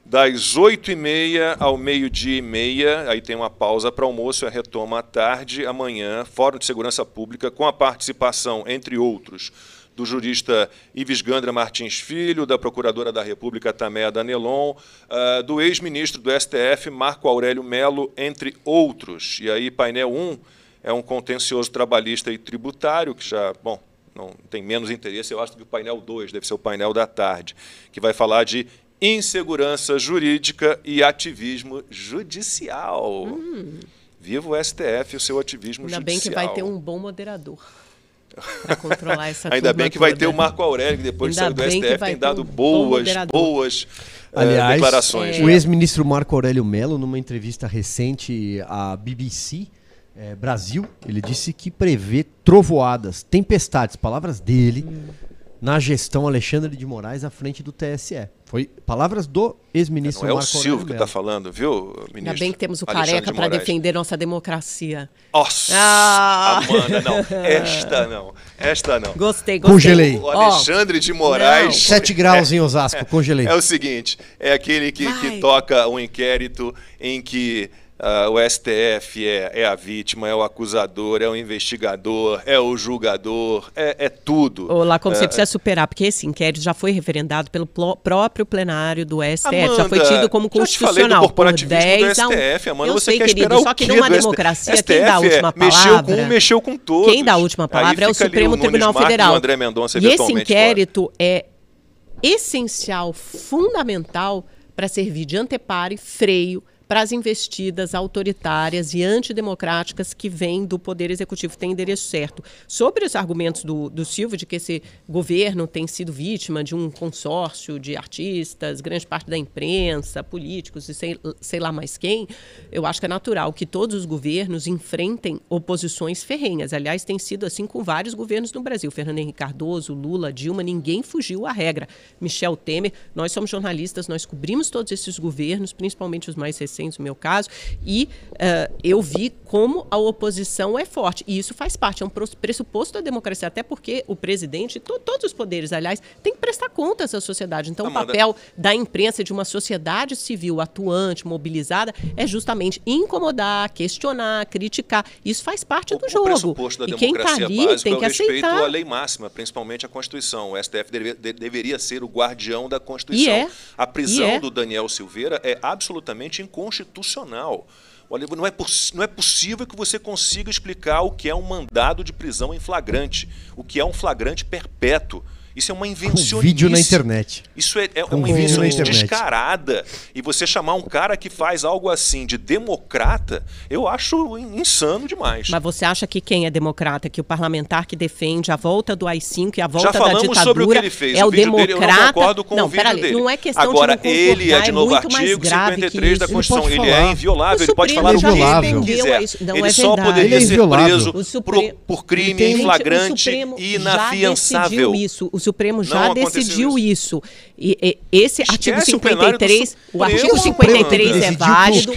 das 8h30 ao meio-dia e meia, aí tem uma pausa para almoço, a retoma à tarde, amanhã, Fórum de Segurança Pública, com a participação, entre outros, do jurista Ives Gandra Martins Filho, da procuradora da República Taméa Danelon, uh, do ex-ministro do STF Marco Aurélio Melo, entre outros. E aí, painel 1 é um contencioso trabalhista e tributário, que já, bom, não tem menos interesse, eu acho que o painel 2 deve ser o painel da tarde, que vai falar de insegurança jurídica e ativismo judicial. Hum. Viva o STF e o seu ativismo Ainda judicial. Ainda bem que vai ter um bom moderador. Para controlar essa Ainda bem que toda. vai ter o Marco Aurélio, que depois Ainda do STF, tem dado boas, boas eh, Aliás, declarações. É... O ex-ministro Marco Aurélio Mello, numa entrevista recente à BBC é, Brasil, ele disse que prevê trovoadas, tempestades, palavras dele, hum. na gestão Alexandre de Moraes à frente do TSE. Foi palavras do ex-ministro Não é Marco o Silvio que está falando, viu, ministro? Ainda bem que temos o Alexandre careca para defender nossa democracia. Nossa! Ah. Amanda, não. Esta não. Esta não. Gostei, gostei. Congelei. O Alexandre oh, de Moraes. 7 graus é, em Osasco, congelei. É, é o seguinte: é aquele que, que toca um inquérito em que Uh, o STF é, é, a vítima, é o acusador, é o investigador, é o julgador, é, é tudo. Olá, como uh, você precisa superar, porque esse inquérito já foi referendado pelo próprio plenário do STF, Amanda, já foi tido como constitucional. Já te falei do corporativismo do STF, Amanda, eu você sei, quer querido, só que numa democracia, STF quem dá a última palavra... Mexeu com um, mexeu com todos. Quem dá a última palavra é o Supremo Tribunal Federal. André Mendonça, e esse inquérito fora. é essencial, fundamental para servir de anteparo e freio para as investidas autoritárias e antidemocráticas que vêm do Poder Executivo, tem endereço certo. Sobre os argumentos do, do de que esse governo tem sido vítima de um consórcio de artistas, grande parte da imprensa, políticos e sei, sei lá mais quem, eu acho que é natural que todos os governos enfrentem oposições ferrenhas. Aliás, tem sido assim com vários governos no Brasil. Fernando Henrique Cardoso, Lula, Dilma, ninguém fugiu à regra. Michel Temer, nós somos jornalistas, nós cobrimos todos esses governos, principalmente os mais recentes no meu caso, e uh, eu vi como a oposição é forte. E isso faz parte, é um pressuposto da democracia, até porque o presidente, to, todos os poderes, aliás, tem que prestar contas à sociedade. Então, Amanda. o papel da imprensa, de uma sociedade civil atuante, mobilizada, é justamente incomodar, questionar, criticar. Isso faz parte o, do jogo. O pressuposto da e quem está ali tem é que respeito aceitar. à lei máxima, principalmente à Constituição. O STF deve, de, deveria ser o guardião da Constituição. É. A prisão é. do Daniel Silveira é absolutamente inconstitucional constitucional. Olha, não é, não é possível que você consiga explicar o que é um mandado de prisão em flagrante, o que é um flagrante perpétuo. Isso é uma invenção. Um vídeo na internet. Isso é, é um uma invenção descarada. E você chamar um cara que faz algo assim de democrata, eu acho insano demais. Mas você acha que quem é democrata, que o parlamentar que defende a volta do AI-5 e a volta Já falamos da ditadura sobre o que ele fez. é o, o democrata? Dele, eu não concordo com não, o vídeo dele. Não é questão Agora, de ele é de novo é artigo 53 da Constituição. Ele, ele é inviolável, ele pode falar o que ele quiser. Não ele é só verdade. poderia ele é ser preso por, por crime em flagrante e inafiançável. isso. O Supremo já decidiu isso. E, e, esse Esquece artigo 53, o, o artigo 53 é válido,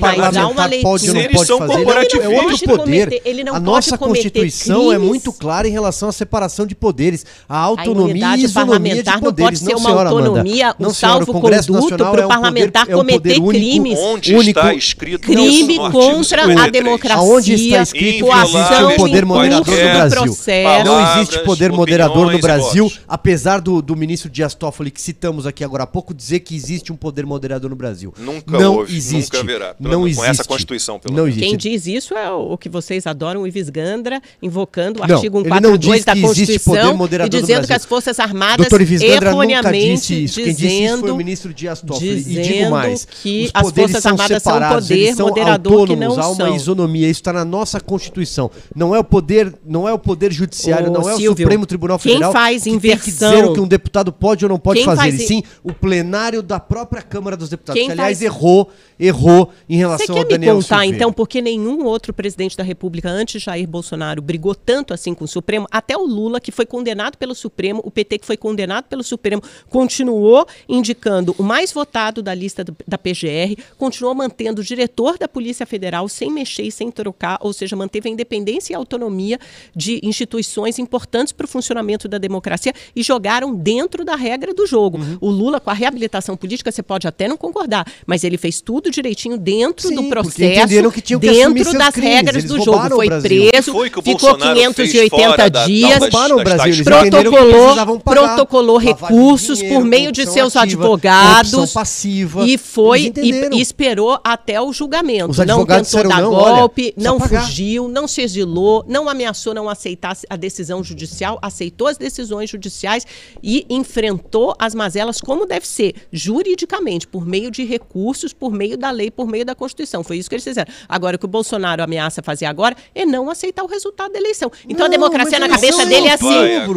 mas há uma leitura. Pode ou não pode fazer, é outro poder. Ele não a nossa Constituição é muito clara em relação à separação de poderes, a autonomia a e isonomia de poderes. Não pode ser uma autonomia, um salvo-conduto para o parlamentar cometer crimes. Onde está escrito crime contra a democracia, Onde está escrito que o poder moderador no Brasil? Não existe poder moderador no Brasil, apesar do, do ministro Dias Toffoli, que citamos aqui agora há pouco, dizer que existe um poder moderador no Brasil. Nunca não houve, existe. nunca haverá. Não com existe. essa Constituição, pelo não existe. Quem diz isso é o que vocês adoram, o Ives Gandra, invocando o não, artigo 142 da Constituição e dizendo que as Forças Armadas erroneamente disse Quem disse isso foi o ministro Dias Toffoli. E digo mais, que as Forças Armadas são um poder são moderador que não há uma são. isonomia, isso está na nossa Constituição. Não é o poder, não é o poder judiciário, Ô, não é Silvio, o Supremo Tribunal Federal quem faz que inversão, tem que dizer o que um deputado pode ou não pode Quem fazer. Faz E sim o plenário da própria Câmara dos Deputados, Quem que aliás faz- errou, errou em Você relação quer ao me Daniel contar, Silveira. então, porque nenhum outro presidente da República antes de Jair Bolsonaro brigou tanto assim com o Supremo? Até o Lula, que foi condenado pelo Supremo, o PT, que foi condenado pelo Supremo, continuou indicando o mais votado da lista do- da PGR, continuou mantendo o diretor da Polícia Federal sem mexer e sem trocar, ou seja, manteve a independência e a autonomia de instituições importantes para o funcionamento da democracia e jogaram dentro da regra do jogo. Uhum. O Lula, com a reabilitação política, você pode até não concordar, mas ele fez tudo direitinho dentro Sim, do processo, entenderam que tinham que dentro das crimes, regras eles do jogo. o Foi preso, Foi ficou Bolsonaro fez 580 fora da- dias, das- Roubaram o das Brasil, protocolou, protocolou recursos dinheiro, por meio de seus ativa, advogados passiva. e foi e, e esperou até o julgamento. Os não advogados tentou dar não, olha, golpe, precisa não fugiu, não se exilou, não ameaçou não aceitar a decisão judicial, aceitou as decisões judiciais e enfrentou as as mazelas como deve ser, juridicamente, por meio de recursos, por meio da lei, por meio da Constituição. Foi isso que eles fizeram. Agora, o que o Bolsonaro ameaça fazer agora é não aceitar o resultado da eleição. Então, não, a democracia na cabeça dele é assim.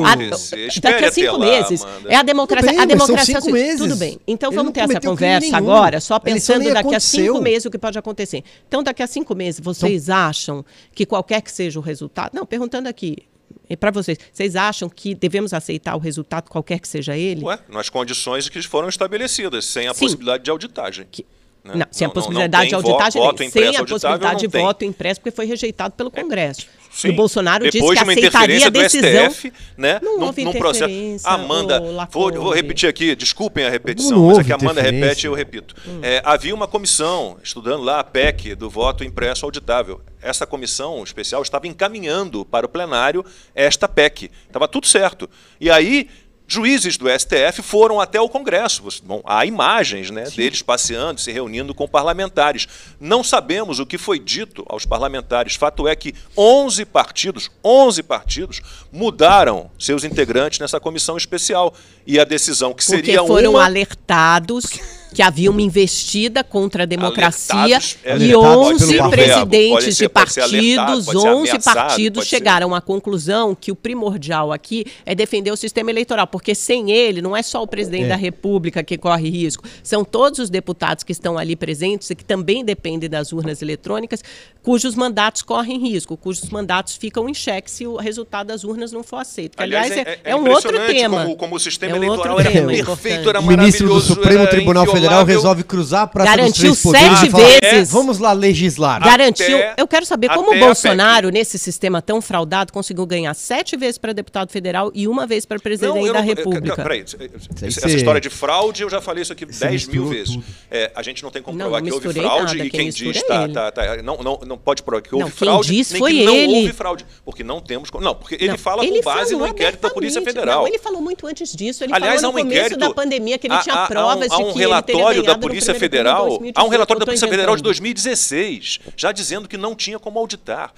A, daqui a cinco meses. Lá, é a democracia. Bem, a democracia. Assim, tudo bem. Então, vamos ter essa conversa agora, só pensando daqui aconteceu. a cinco meses o que pode acontecer. Então, daqui a cinco meses, vocês então, acham que qualquer que seja o resultado. Não, perguntando aqui, para vocês, vocês acham que devemos aceitar o resultado, qualquer que seja ele? Ué, nas condições que foram estabelecidas, sem a Sim. possibilidade de auditagem. Que, né? Não, sem não, a possibilidade não, de auditagem, voto, voto sem a possibilidade de voto impresso, porque foi rejeitado pelo é, Congresso. Sim. E o Bolsonaro Depois disse que de uma aceitaria a decisão. STF, né, não num, num processo. Amanda, vou, vou, repetir aqui, desculpem a repetição, mas é que a Amanda repete e eu repito. Hum. É, havia uma comissão estudando lá a PEC do voto impresso auditável. Essa comissão especial estava encaminhando para o plenário esta PEC. Estava tudo certo. E aí Juízes do STF foram até o Congresso. Bom, há imagens né, deles passeando, se reunindo com parlamentares. Não sabemos o que foi dito aos parlamentares. Fato é que 11 partidos, 11 partidos, mudaram seus integrantes nessa comissão especial. E a decisão que Porque seria foram uma... alertados que havia uma investida contra a democracia e 11 presidentes ser, de partidos, 11 partidos chegaram à conclusão que o primordial aqui é defender o sistema eleitoral, porque sem ele não é só o presidente é. da República que corre risco, são todos os deputados que estão ali presentes e que também dependem das urnas eletrônicas, cujos mandatos correm risco, cujos mandatos ficam em xeque se o resultado das urnas não for aceito. Que, aliás, aliás é, é, é, um outro tema. Como, como o sistema é um eleitoral era perfeito, era maravilhoso. O ministro do Supremo Tribunal Federal resolve cruzar a praça Garantiu dos três sete vezes. Vamos lá legislar. Garantiu. Até, eu quero saber como o Bolsonaro, nesse sistema tão fraudado, conseguiu ganhar sete vezes para deputado federal e uma vez para presidente não, da não, República. Peraí, essa história de fraude, eu já falei isso aqui dez mil vezes. É, a gente não tem como provar que houve fraude nada. e quem, quem diz tá, tá, tá, não, não, não pode provar que houve não, fraude, quem disse nem foi que não ele. houve fraude. Porque não temos. Não, porque ele fala com base no inquérito da Polícia Federal. Não, ele falou muito antes disso. Ele Aliás, falou no começo da pandemia que ele tinha provas de que ele teria relatório da Polícia Federal, há um relatório da Polícia Federal de 2016, já dizendo que não tinha como auditar.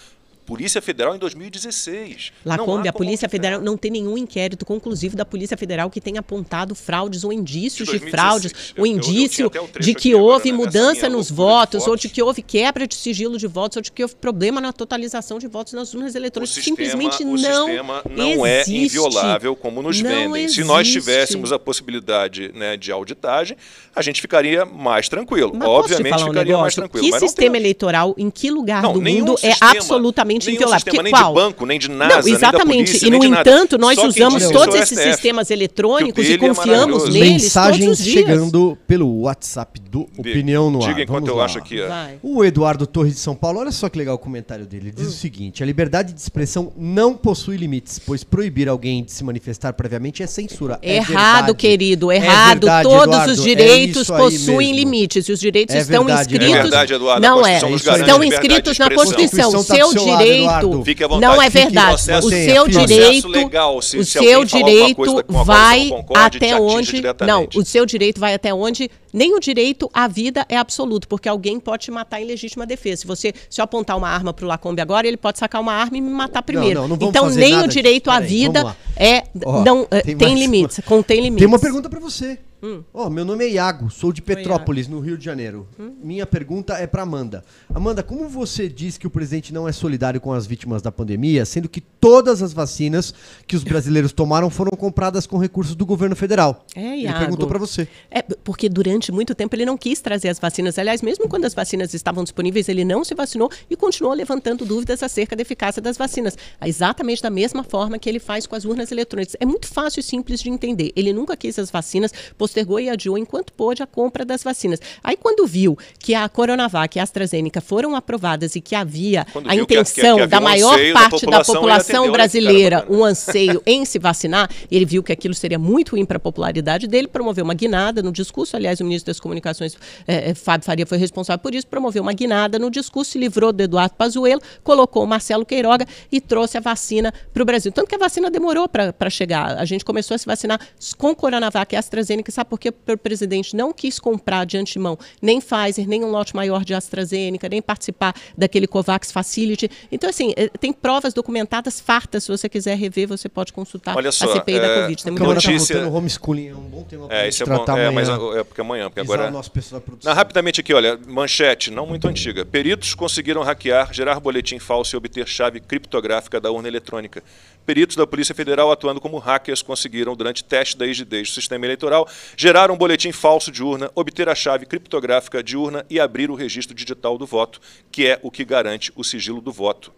Polícia Federal em 2016. Lacombe, a Polícia Federal não tem nenhum inquérito conclusivo da Polícia Federal que tenha apontado fraudes ou indícios de, de fraudes, ou indício eu, eu de que houve mudança nos votos, ou de que houve quebra de sigilo de votos, ou de que houve problema na totalização de votos nas urnas eletrônicas. O Simplesmente sistema, não. O sistema não é existe. é inviolável como nos não vendem. Existe. Se nós tivéssemos a possibilidade né, de auditagem, a gente ficaria mais tranquilo. Mas Obviamente um ficaria negócio? mais tranquilo. Que sistema eleitoral, em que lugar não, do mundo é absolutamente totalmente inviolável. Sistema, nem qual? de banco, nem de NASA, Não, exatamente. Polícia, e, no entanto, nós Só usamos todos esses STF, sistemas eletrônicos e é confiamos é neles Mensagens todos os dias. chegando pelo WhatsApp do Opinião no Ar. Diga enquanto eu acho aqui. O Eduardo Torres de São Paulo, olha só que legal o comentário dele. Ele diz hum. o seguinte: a liberdade de expressão não possui limites, pois proibir alguém de se manifestar previamente é censura. É errado, querido, é errado. É verdade, Todos Eduardo, os direitos é possuem limites e os direitos é estão verdade, inscritos. É verdade, Eduardo, não é. Estão inscritos na Constituição. Seu direito vontade, não é verdade. Processo, o seu direito, legal, se, o se seu direito vai concorde, até onde não, o seu direito vai até onde nem o direito à vida é absoluto, porque alguém pode te matar em legítima defesa. Se você se eu apontar uma arma para o Lacombe agora, ele pode sacar uma arma e me matar primeiro. Não, não, não então nem o direito à vida é oh, não tem, tem limites, contém limites. Tem uma pergunta para você. Hum. Oh, meu nome é Iago, sou de Petrópolis, no Rio de Janeiro. Hum? Minha pergunta é para Amanda. Amanda, como você diz que o presidente não é solidário com as vítimas da pandemia, sendo que todas as vacinas que os brasileiros tomaram foram compradas com recursos do governo federal? É, Iago. Ele perguntou para você. É, porque durante muito tempo ele não quis trazer as vacinas. Aliás, mesmo quando as vacinas estavam disponíveis, ele não se vacinou e continuou levantando dúvidas acerca da eficácia das vacinas. Exatamente da mesma forma que ele faz com as urnas eletrônicas. É muito fácil e simples de entender. Ele nunca quis as vacinas postergou e adiou enquanto pôde a compra das vacinas. Aí, quando viu que a Coronavac e a AstraZeneca foram aprovadas e que havia quando a intenção que, que, que da maior um parte da população, da população brasileira, um anseio em se vacinar, ele viu que aquilo seria muito ruim para a popularidade dele, promoveu uma guinada no discurso. Aliás, o ministro das Comunicações, é, Fábio Faria, foi responsável por isso, promoveu uma guinada no discurso, se livrou do Eduardo Pazuello, colocou o Marcelo Queiroga e trouxe a vacina para o Brasil. Tanto que a vacina demorou para chegar. A gente começou a se vacinar com Coronavac e AstraZeneca sabe por que o presidente não quis comprar de antemão nem Pfizer, nem um lote maior de AstraZeneca, nem participar daquele COVAX Facility. Então, assim, eh, tem provas documentadas fartas. Se você quiser rever, você pode consultar Olha só, a CPI é, da Covid. Tem muita notícia... Tá homeschooling é um bom tema é, isso é bom, é, mas é porque amanhã, porque agora... Não, rapidamente aqui, olha, manchete, não muito antiga. Peritos conseguiram hackear, gerar boletim falso e obter chave criptográfica da urna eletrônica. Peritos da Polícia Federal, atuando como hackers, conseguiram, durante teste da rigidez do sistema eleitoral, gerar um boletim falso de urna, obter a chave criptográfica de urna e abrir o registro digital do voto, que é o que garante o sigilo do voto.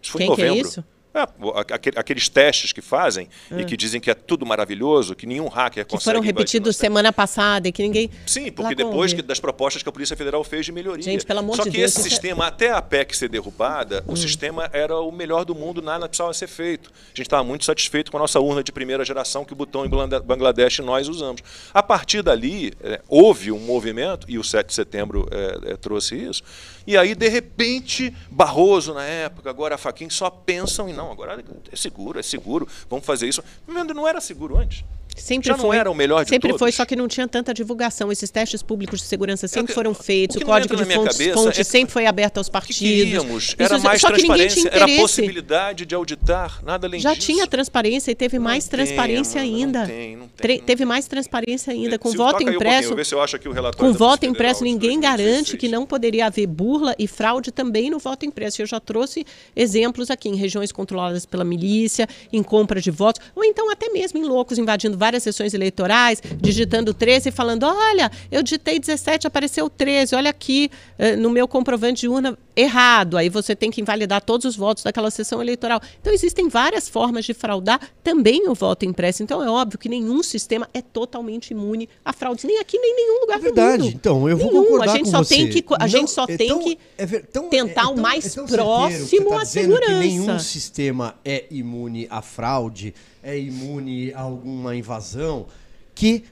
Isso foi Quem em novembro. Que é isso? É, aqueles testes que fazem e ah. que dizem que é tudo maravilhoso, que nenhum hacker consegue. Que foram repetidos semana passada e que ninguém. Sim, porque depois que, das propostas que a Polícia Federal fez de melhoria. Gente, pelo amor Só de que Deus, esse é sistema, é... até a PEC ser derrubada, hum. o sistema era o melhor do mundo, nada precisava ser feito. A gente estava muito satisfeito com a nossa urna de primeira geração que o botão em Bangladesh nós usamos. A partir dali, é, houve um movimento, e o 7 de setembro é, é trouxe isso, e aí, de repente, Barroso, na época, agora a Faquin, só pensam em não, agora é seguro, é seguro, vamos fazer isso. Não era seguro antes. Sempre Já foi. não era o melhor de Sempre todos. foi, só que não tinha tanta divulgação. Esses testes públicos de segurança sempre foram feitos, o, o código de fontes, fonte é sempre foi aberto aos partidos. Que queríamos, era mais só transparência, era a possibilidade de auditar, nada além Já disso. tinha transparência e teve não mais tem, transparência ainda. Não tem, não tem, teve mais transparência ainda. Com voto impresso. Um com voto impresso, ninguém garante que não poderia haver burla e fraude também no voto impresso. Eu já trouxe exemplos aqui em regiões controladas pela milícia, em compra de votos, ou então até mesmo em loucos invadindo várias sessões eleitorais, digitando 13 e falando: olha, eu digitei 17, apareceu 13, olha aqui uh, no meu comprovante de urna errado. Aí você tem que invalidar todos os votos daquela sessão eleitoral. Então, existem várias formas de fraudar também o voto impresso. Então, é óbvio que nenhum sistema é totalmente imune a fraudes, nem aqui, nem em nenhum lugar é verdade. do mundo. Então, eu vou nenhum. concordar a gente com só você. Tem que, a Não, gente só é tem tão, que é ver, tão, tentar o mais próximo tá à segurança. Que nenhum sistema é imune à fraude é imune a alguma invasão, que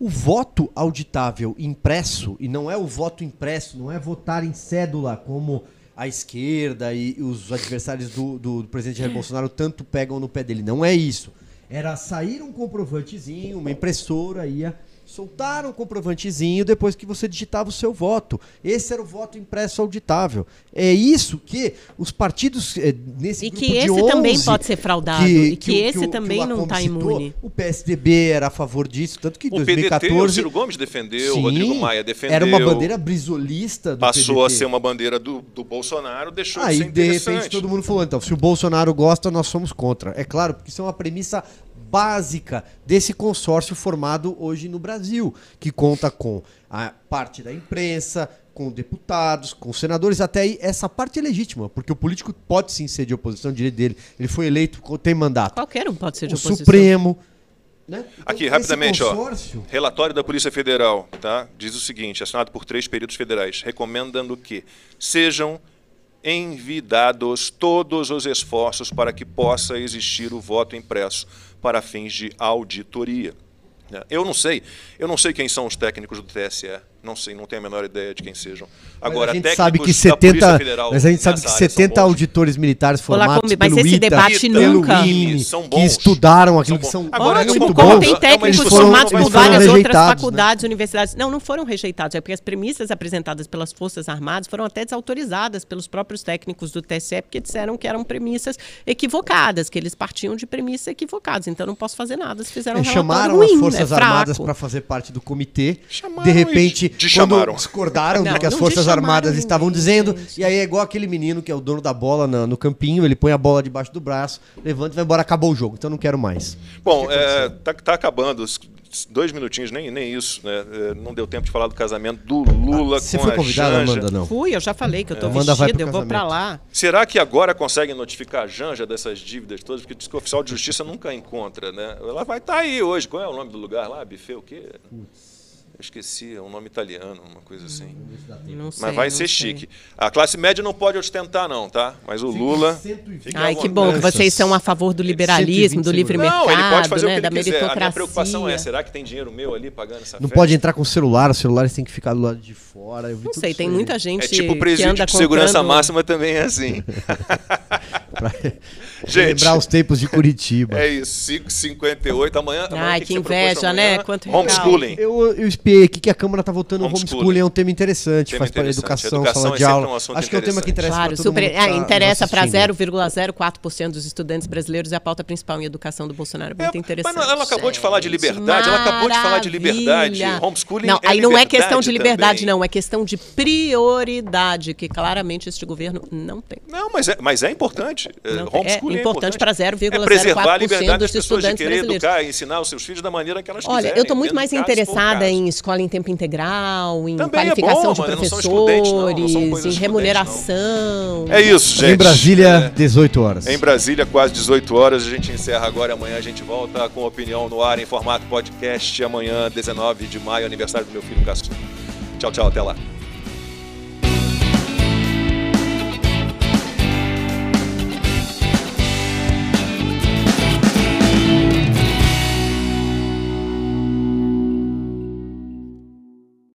o voto auditável impresso, e não é o voto impresso, não é votar em cédula como a esquerda e os adversários do, do, do presidente Jair Bolsonaro tanto pegam no pé dele. Não é isso. Era sair um comprovantezinho, uma impressora ia soltaram o comprovantezinho depois que você digitava o seu voto. Esse era o voto impresso auditável. É isso que os partidos é, nesse e que esse 11, também pode ser fraudado que, e que, que esse que também não está imune. O PSDB era a favor disso, tanto que em 2014 PDT, o Ciro Gomes defendeu, sim, o Rodrigo Maia defendeu. Era uma bandeira brisolista do Passou PDT. a ser uma bandeira do, do Bolsonaro, deixou Aí, de ser de repente todo mundo falou, então, se o Bolsonaro gosta, nós somos contra. É claro, porque isso é uma premissa básica desse consórcio formado hoje no Brasil, que conta com a parte da imprensa, com deputados, com senadores, até aí essa parte é legítima, porque o político pode sim ser de oposição, direito dele, ele foi eleito, tem mandato. Qualquer um pode ser de o oposição. Supremo. Né? Então, Aqui, rapidamente, consórcio... ó, relatório da Polícia Federal, tá? diz o seguinte, assinado por três períodos federais, recomendando que sejam envidados todos os esforços para que possa existir o voto impresso para fins de auditoria. Eu não sei, eu não sei quem são os técnicos do TSE. Não sei, não tenho a menor ideia de quem sejam. Agora, mas a gente sabe que 70, Federal, mas a gente sabe que 70 auditores militares formados Olá, mas pelo esse ITA, debate nunca. INE, são bons, que estudaram aquilo que são Agora, muito tipo, bons. Tem técnicos foram, formados por várias outras né? faculdades, né? universidades. Não, não foram rejeitados. É porque as premissas apresentadas pelas Forças Armadas foram até desautorizadas pelos próprios técnicos do TSE, porque disseram que eram premissas equivocadas, que eles partiam de premissas equivocadas. Então não posso fazer nada. Se fizeram um é, Chamaram ruim, as Forças é Armadas para fazer parte do comitê. Chamaram de repente quando discordaram não, do que as Forças Armadas ninguém, estavam dizendo. Gente. E aí é igual aquele menino que é o dono da bola no, no, campinho, ele põe a bola debaixo do braço, levanta e vai embora, acabou o jogo, então não quero mais. Bom, é, tá, tá acabando dois minutinhos, nem, nem isso, né? É, não deu tempo de falar do casamento do Lula ah, Você com foi convidada, Janja. Amanda, não? Fui, eu já falei que eu tô é. vestida, eu vou para lá. Será que agora conseguem notificar a Janja dessas dívidas todas? Porque diz que o oficial de justiça nunca encontra, né? Ela vai estar tá aí hoje. Qual é o nome do lugar lá? Buffet o quê? Putz. Eu esqueci, é um nome italiano, uma coisa assim. Não sei, Mas vai ser sei. chique. A classe média não pode ostentar, não, tá? Mas o Lula. Ai, que bom que vocês são a favor do liberalismo, do livre mercado, não, ele pode fazer né? o que ele da quiser. meritocracia. A minha preocupação é: será que tem dinheiro meu ali pagando essa Não festa? pode entrar com o celular, os celulares têm que ficar do lado de fora. não sei, tem muita gente. É tipo o presídio de segurança máxima também é assim. Pra lembrar os tempos de Curitiba. É isso, 5h58. Amanhã. Ai, que, que inveja, né? Quanto homeschooling. Eu, eu espiei aqui que a Câmara está votando homeschooling. homeschooling é um tema interessante, tema faz para a educação, educação sala é de aula. Um Acho que é um tema que interessa claro, super, mundo. É, interessa para 0,04% dos estudantes brasileiros e a pauta principal em educação do Bolsonaro. Muito é, interessante. Mas ela acabou de falar de liberdade, ela acabou de falar de liberdade. Homeschooling não, é aí não é questão de liberdade, também. não, é questão de prioridade, que claramente este governo não tem. Não, mas é, mas é importante. É, não, homeschooling é importante, é importante para 0,04% dos estudantes de querer educar, ensinar os seus filhos da maneira que elas Olha, quiserem. eu estou muito mais interessada em escola em tempo integral, em Também qualificação é bom, de professores, não não, em remuneração. É isso, gente. Em Brasília, 18 horas. Em Brasília, quase 18 horas. A gente encerra agora. Amanhã a gente volta com opinião no ar em formato podcast. Amanhã, 19 de maio, aniversário do meu filho Caçu. Tchau, tchau. Até lá.